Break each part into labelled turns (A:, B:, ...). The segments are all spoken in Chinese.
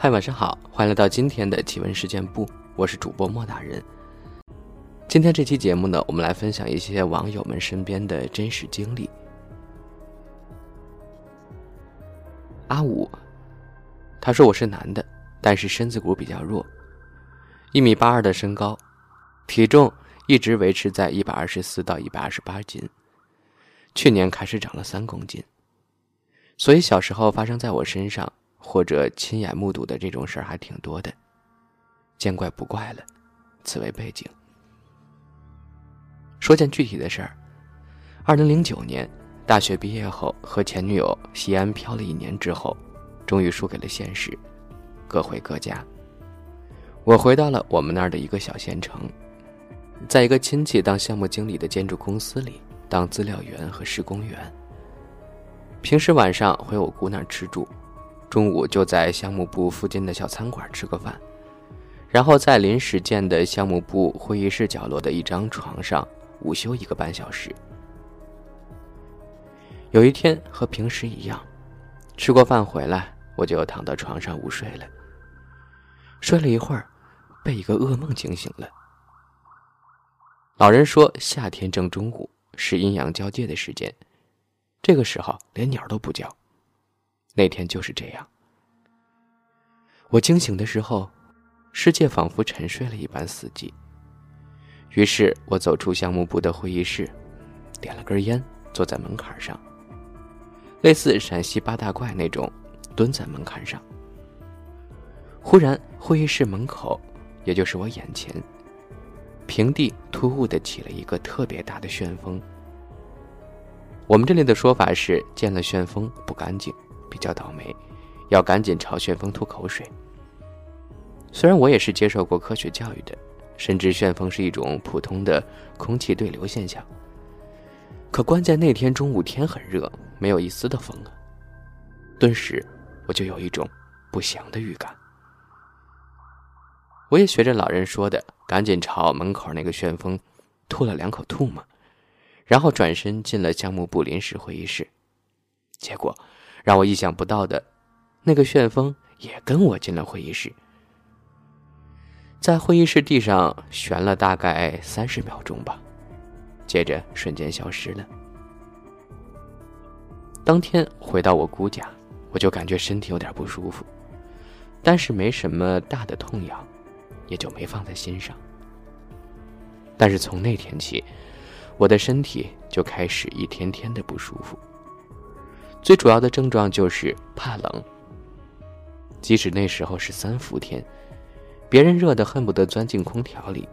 A: 嗨，晚上好，欢迎来到今天的奇闻事件部，我是主播莫大人。今天这期节目呢，我们来分享一些网友们身边的真实经历。阿五，他说我是男的，但是身子骨比较弱，一米八二的身高，体重一直维持在一百二十四到一百二十八斤，去年开始长了三公斤，所以小时候发生在我身上。或者亲眼目睹的这种事儿还挺多的，见怪不怪了。此为背景。说件具体的事儿：，二零零九年大学毕业后，和前女友西安漂了一年之后，终于输给了现实，各回各家。我回到了我们那儿的一个小县城，在一个亲戚当项目经理的建筑公司里当资料员和施工员。平时晚上回我姑那儿吃住。中午就在项目部附近的小餐馆吃个饭，然后在临时建的项目部会议室角落的一张床上午休一个半小时。有一天和平时一样，吃过饭回来，我就躺到床上午睡了。睡了一会儿，被一个噩梦惊醒了。老人说，夏天正中午是阴阳交界的时间，这个时候连鸟都不叫。那天就是这样。我惊醒的时候，世界仿佛沉睡了一般死寂。于是我走出项目部的会议室，点了根烟，坐在门槛上，类似陕西八大怪那种，蹲在门槛上。忽然，会议室门口，也就是我眼前，平地突兀的起了一个特别大的旋风。我们这里的说法是：见了旋风不干净。比较倒霉，要赶紧朝旋风吐口水。虽然我也是接受过科学教育的，深知旋风是一种普通的空气对流现象，可关键那天中午天很热，没有一丝的风啊！顿时我就有一种不祥的预感。我也学着老人说的，赶紧朝门口那个旋风吐了两口唾沫，然后转身进了项目部临时会议室，结果。让我意想不到的，那个旋风也跟我进了会议室，在会议室地上悬了大概三十秒钟吧，接着瞬间消失了。当天回到我姑家，我就感觉身体有点不舒服，但是没什么大的痛痒，也就没放在心上。但是从那天起，我的身体就开始一天天的不舒服。最主要的症状就是怕冷。即使那时候是三伏天，别人热得恨不得钻进空调里，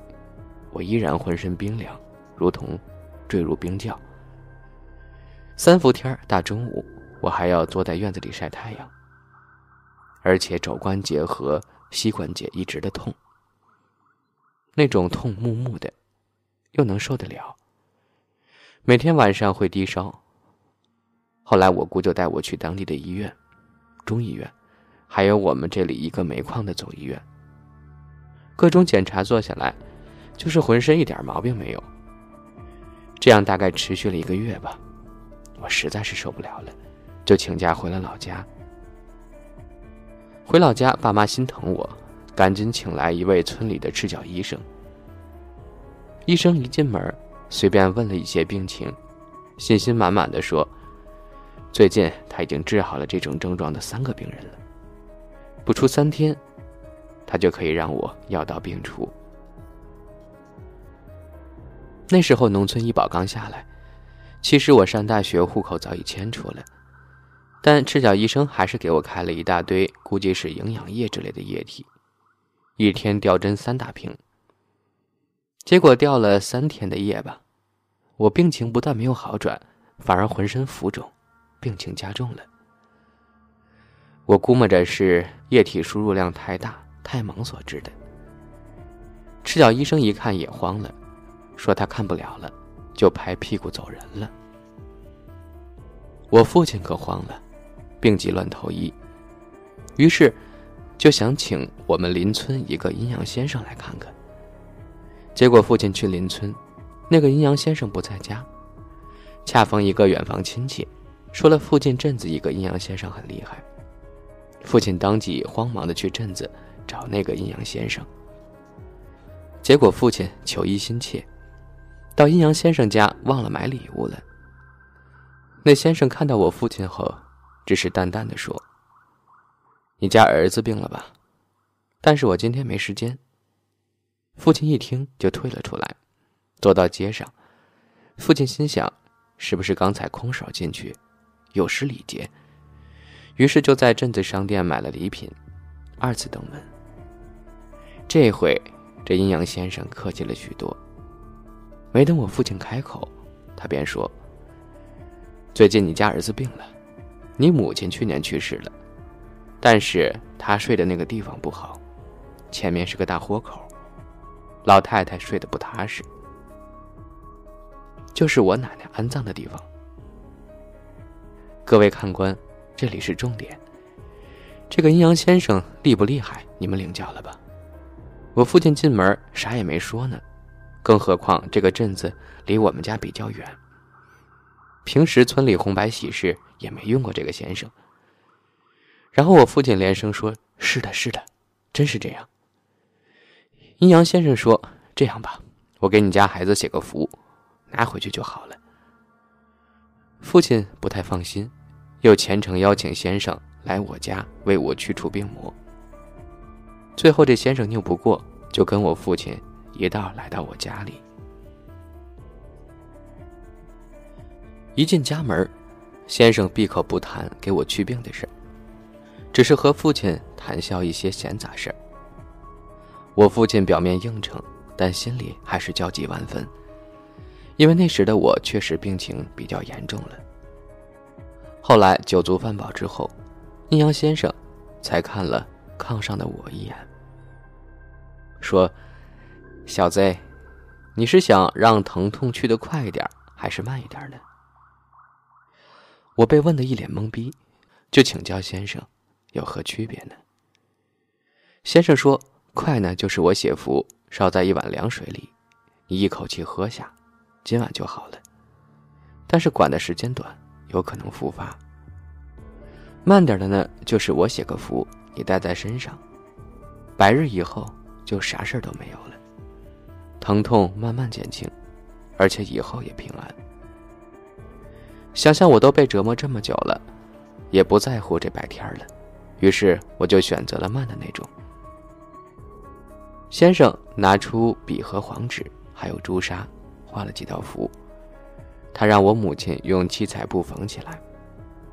A: 我依然浑身冰凉，如同坠入冰窖。三伏天大中午，我还要坐在院子里晒太阳，而且肘关节和膝关节一直的痛，那种痛木木的，又能受得了？每天晚上会低烧。后来我姑就带我去当地的医院，中医院，还有我们这里一个煤矿的总医院。各种检查做下来，就是浑身一点毛病没有。这样大概持续了一个月吧，我实在是受不了了，就请假回了老家。回老家，爸妈心疼我，赶紧请来一位村里的赤脚医生。医生一进门，随便问了一些病情，信心满满的说。最近他已经治好了这种症状的三个病人了，不出三天，他就可以让我药到病除。那时候农村医保刚下来，其实我上大学户口早已迁出了，但赤脚医生还是给我开了一大堆，估计是营养液之类的液体，一天吊针三大瓶。结果吊了三天的液吧，我病情不但没有好转，反而浑身浮肿。病情加重了，我估摸着是液体输入量太大、太猛所致的。赤脚医生一看也慌了，说他看不了了，就拍屁股走人了。我父亲可慌了，病急乱投医，于是就想请我们邻村一个阴阳先生来看看。结果父亲去邻村，那个阴阳先生不在家，恰逢一个远房亲戚。说了附近镇子一个阴阳先生很厉害，父亲当即慌忙的去镇子找那个阴阳先生。结果父亲求医心切，到阴阳先生家忘了买礼物了。那先生看到我父亲后，只是淡淡的说：“你家儿子病了吧？”但是我今天没时间。父亲一听就退了出来，走到街上。父亲心想，是不是刚才空手进去，有失礼节？于是就在镇子商店买了礼品，二次登门。这回这阴阳先生客气了许多。没等我父亲开口，他便说：“最近你家儿子病了，你母亲去年去世了，但是他睡的那个地方不好，前面是个大豁口，老太太睡得不踏实。”就是我奶奶安葬的地方。各位看官，这里是重点。这个阴阳先生厉不厉害？你们领教了吧？我父亲进门啥也没说呢，更何况这个镇子离我们家比较远，平时村里红白喜事也没用过这个先生。然后我父亲连声说：“是的，是的，真是这样。”阴阳先生说：“这样吧，我给你家孩子写个符。”拿回去就好了。父亲不太放心，又虔诚邀请先生来我家为我去除病魔。最后这先生拗不过，就跟我父亲一道来到我家里。一进家门，先生闭口不谈给我去病的事只是和父亲谈笑一些闲杂事我父亲表面应承，但心里还是焦急万分。因为那时的我确实病情比较严重了。后来酒足饭饱之后，阴阳先生才看了炕上的我一眼，说：“小子，你是想让疼痛去得快一点，还是慢一点呢？”我被问得一脸懵逼，就请教先生，有何区别呢？先生说：“快呢，就是我写符烧在一碗凉水里，你一口气喝下。”今晚就好了，但是管的时间短，有可能复发。慢点的呢，就是我写个符，你带在身上，百日以后就啥事儿都没有了，疼痛慢慢减轻，而且以后也平安。想想我都被折磨这么久了，也不在乎这百天了，于是我就选择了慢的那种。先生拿出笔和黄纸，还有朱砂。画了几道符，他让我母亲用七彩布缝起来，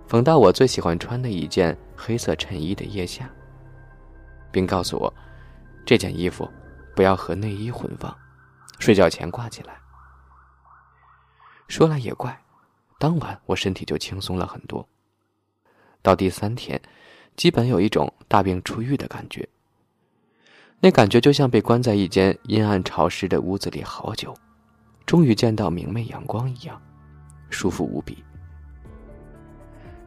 A: 缝到我最喜欢穿的一件黑色衬衣的腋下，并告诉我，这件衣服不要和内衣混放，睡觉前挂起来。说来也怪，当晚我身体就轻松了很多。到第三天，基本有一种大病初愈的感觉，那感觉就像被关在一间阴暗潮湿的屋子里好久。终于见到明媚阳光一样，舒服无比。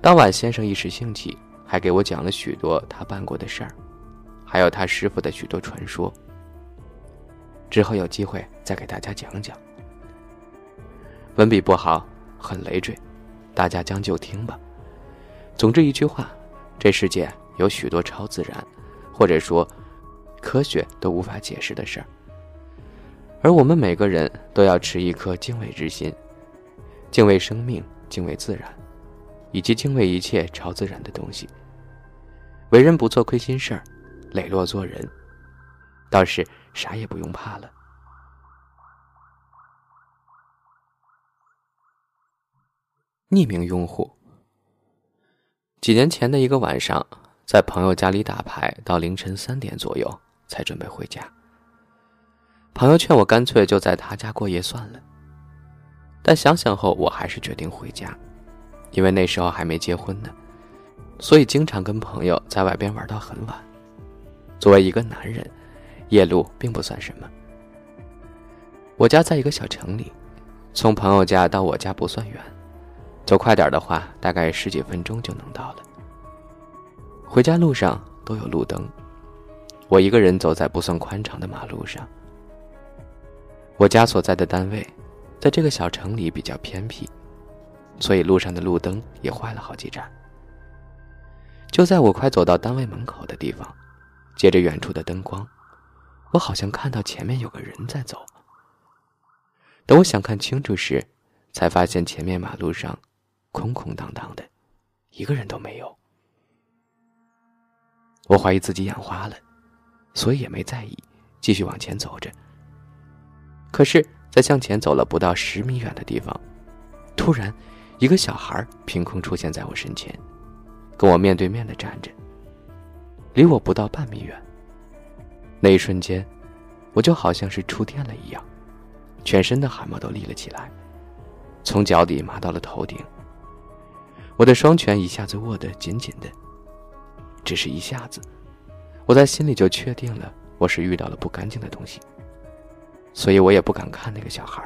A: 当晚，先生一时兴起，还给我讲了许多他办过的事儿，还有他师傅的许多传说。之后有机会再给大家讲讲。文笔不好，很累赘，大家将就听吧。总之一句话，这世界有许多超自然，或者说科学都无法解释的事儿。而我们每个人都要持一颗敬畏之心，敬畏生命，敬畏自然，以及敬畏一切超自然的东西。为人不做亏心事儿，磊落做人，倒是啥也不用怕了。匿名用户，几年前的一个晚上，在朋友家里打牌到凌晨三点左右，才准备回家。朋友劝我干脆就在他家过夜算了，但想想后，我还是决定回家，因为那时候还没结婚呢，所以经常跟朋友在外边玩到很晚。作为一个男人，夜路并不算什么。我家在一个小城里，从朋友家到我家不算远，走快点的话，大概十几分钟就能到了。回家路上都有路灯，我一个人走在不算宽敞的马路上。我家所在的单位，在这个小城里比较偏僻，所以路上的路灯也坏了好几盏。就在我快走到单位门口的地方，借着远处的灯光，我好像看到前面有个人在走。等我想看清楚时，才发现前面马路上空空荡荡的，一个人都没有。我怀疑自己眼花了，所以也没在意，继续往前走着。可是，在向前走了不到十米远的地方，突然，一个小孩凭空出现在我身前，跟我面对面的站着，离我不到半米远。那一瞬间，我就好像是触电了一样，全身的汗毛都立了起来，从脚底麻到了头顶。我的双拳一下子握得紧紧的。只是一下子，我在心里就确定了我是遇到了不干净的东西，所以我也不敢看那个小孩，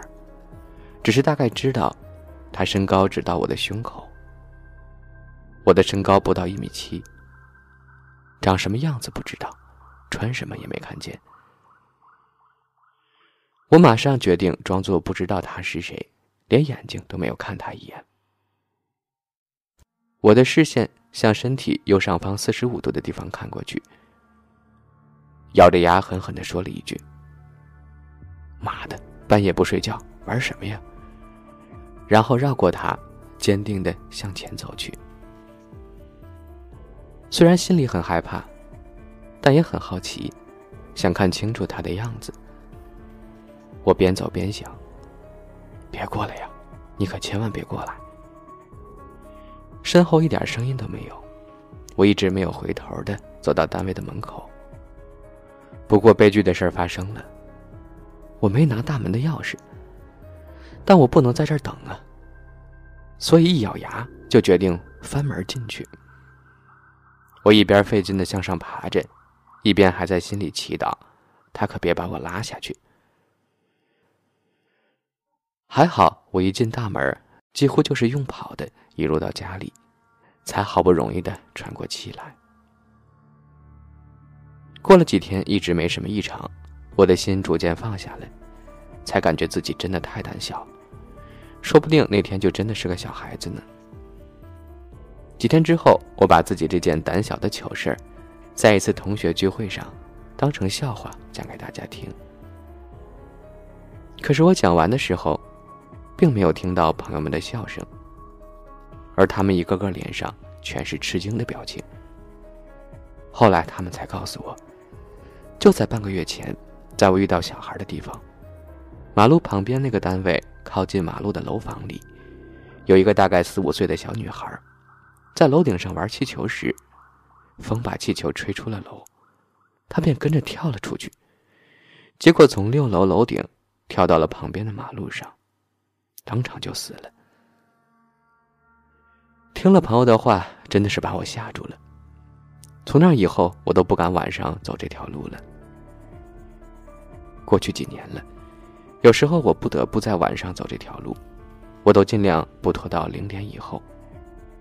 A: 只是大概知道，他身高只到我的胸口。我的身高不到一米七，长什么样子不知道，穿什么也没看见。我马上决定装作不知道他是谁，连眼睛都没有看他一眼。我的视线。向身体右上方四十五度的地方看过去，咬着牙狠狠的说了一句：“妈的，半夜不睡觉玩什么呀？”然后绕过他，坚定的向前走去。虽然心里很害怕，但也很好奇，想看清楚他的样子。我边走边想：“别过来呀，你可千万别过来。”身后一点声音都没有，我一直没有回头的走到单位的门口。不过悲剧的事发生了，我没拿大门的钥匙，但我不能在这儿等啊，所以一咬牙就决定翻门进去。我一边费劲的向上爬着，一边还在心里祈祷，他可别把我拉下去。还好，我一进大门。几乎就是用跑的，一路到家里，才好不容易的喘过气来。过了几天，一直没什么异常，我的心逐渐放下来，才感觉自己真的太胆小，说不定那天就真的是个小孩子呢。几天之后，我把自己这件胆小的糗事儿，在一次同学聚会上，当成笑话讲给大家听。可是我讲完的时候。并没有听到朋友们的笑声，而他们一个个脸上全是吃惊的表情。后来他们才告诉我，就在半个月前，在我遇到小孩的地方，马路旁边那个单位靠近马路的楼房里，有一个大概四五岁的小女孩，在楼顶上玩气球时，风把气球吹出了楼，她便跟着跳了出去，结果从六楼楼顶跳到了旁边的马路上。当场就死了。听了朋友的话，真的是把我吓住了。从那以后，我都不敢晚上走这条路了。过去几年了，有时候我不得不在晚上走这条路，我都尽量不拖到零点以后，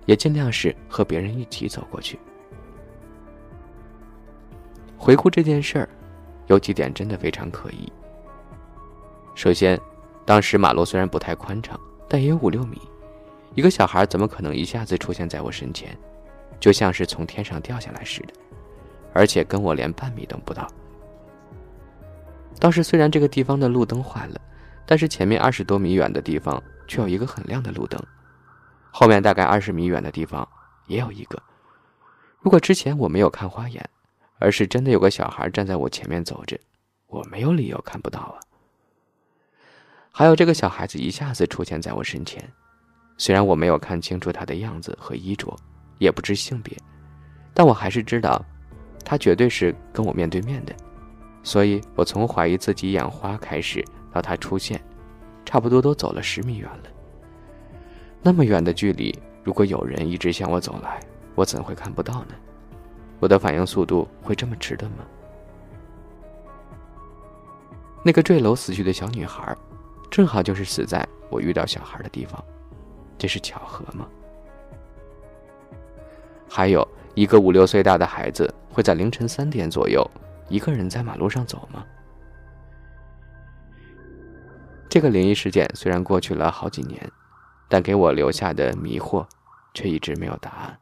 A: 也尽量是和别人一起走过去。回顾这件事儿，有几点真的非常可疑。首先。当时马路虽然不太宽敞，但也有五六米，一个小孩怎么可能一下子出现在我身前，就像是从天上掉下来似的，而且跟我连半米都不到。倒是虽然这个地方的路灯坏了，但是前面二十多米远的地方却有一个很亮的路灯，后面大概二十米远的地方也有一个。如果之前我没有看花眼，而是真的有个小孩站在我前面走着，我没有理由看不到啊。还有这个小孩子一下子出现在我身前，虽然我没有看清楚他的样子和衣着，也不知性别，但我还是知道，他绝对是跟我面对面的。所以我从怀疑自己眼花开始，到他出现，差不多都走了十米远了。那么远的距离，如果有人一直向我走来，我怎会看不到呢？我的反应速度会这么迟钝吗？那个坠楼死去的小女孩。正好就是死在我遇到小孩的地方，这是巧合吗？还有一个五六岁大的孩子会在凌晨三点左右一个人在马路上走吗？这个灵异事件虽然过去了好几年，但给我留下的迷惑却一直没有答案。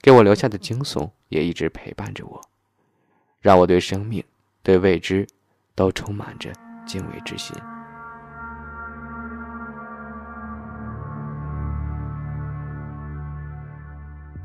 A: 给我留下的惊悚也一直陪伴着我，让我对生命、对未知都充满着敬畏之心。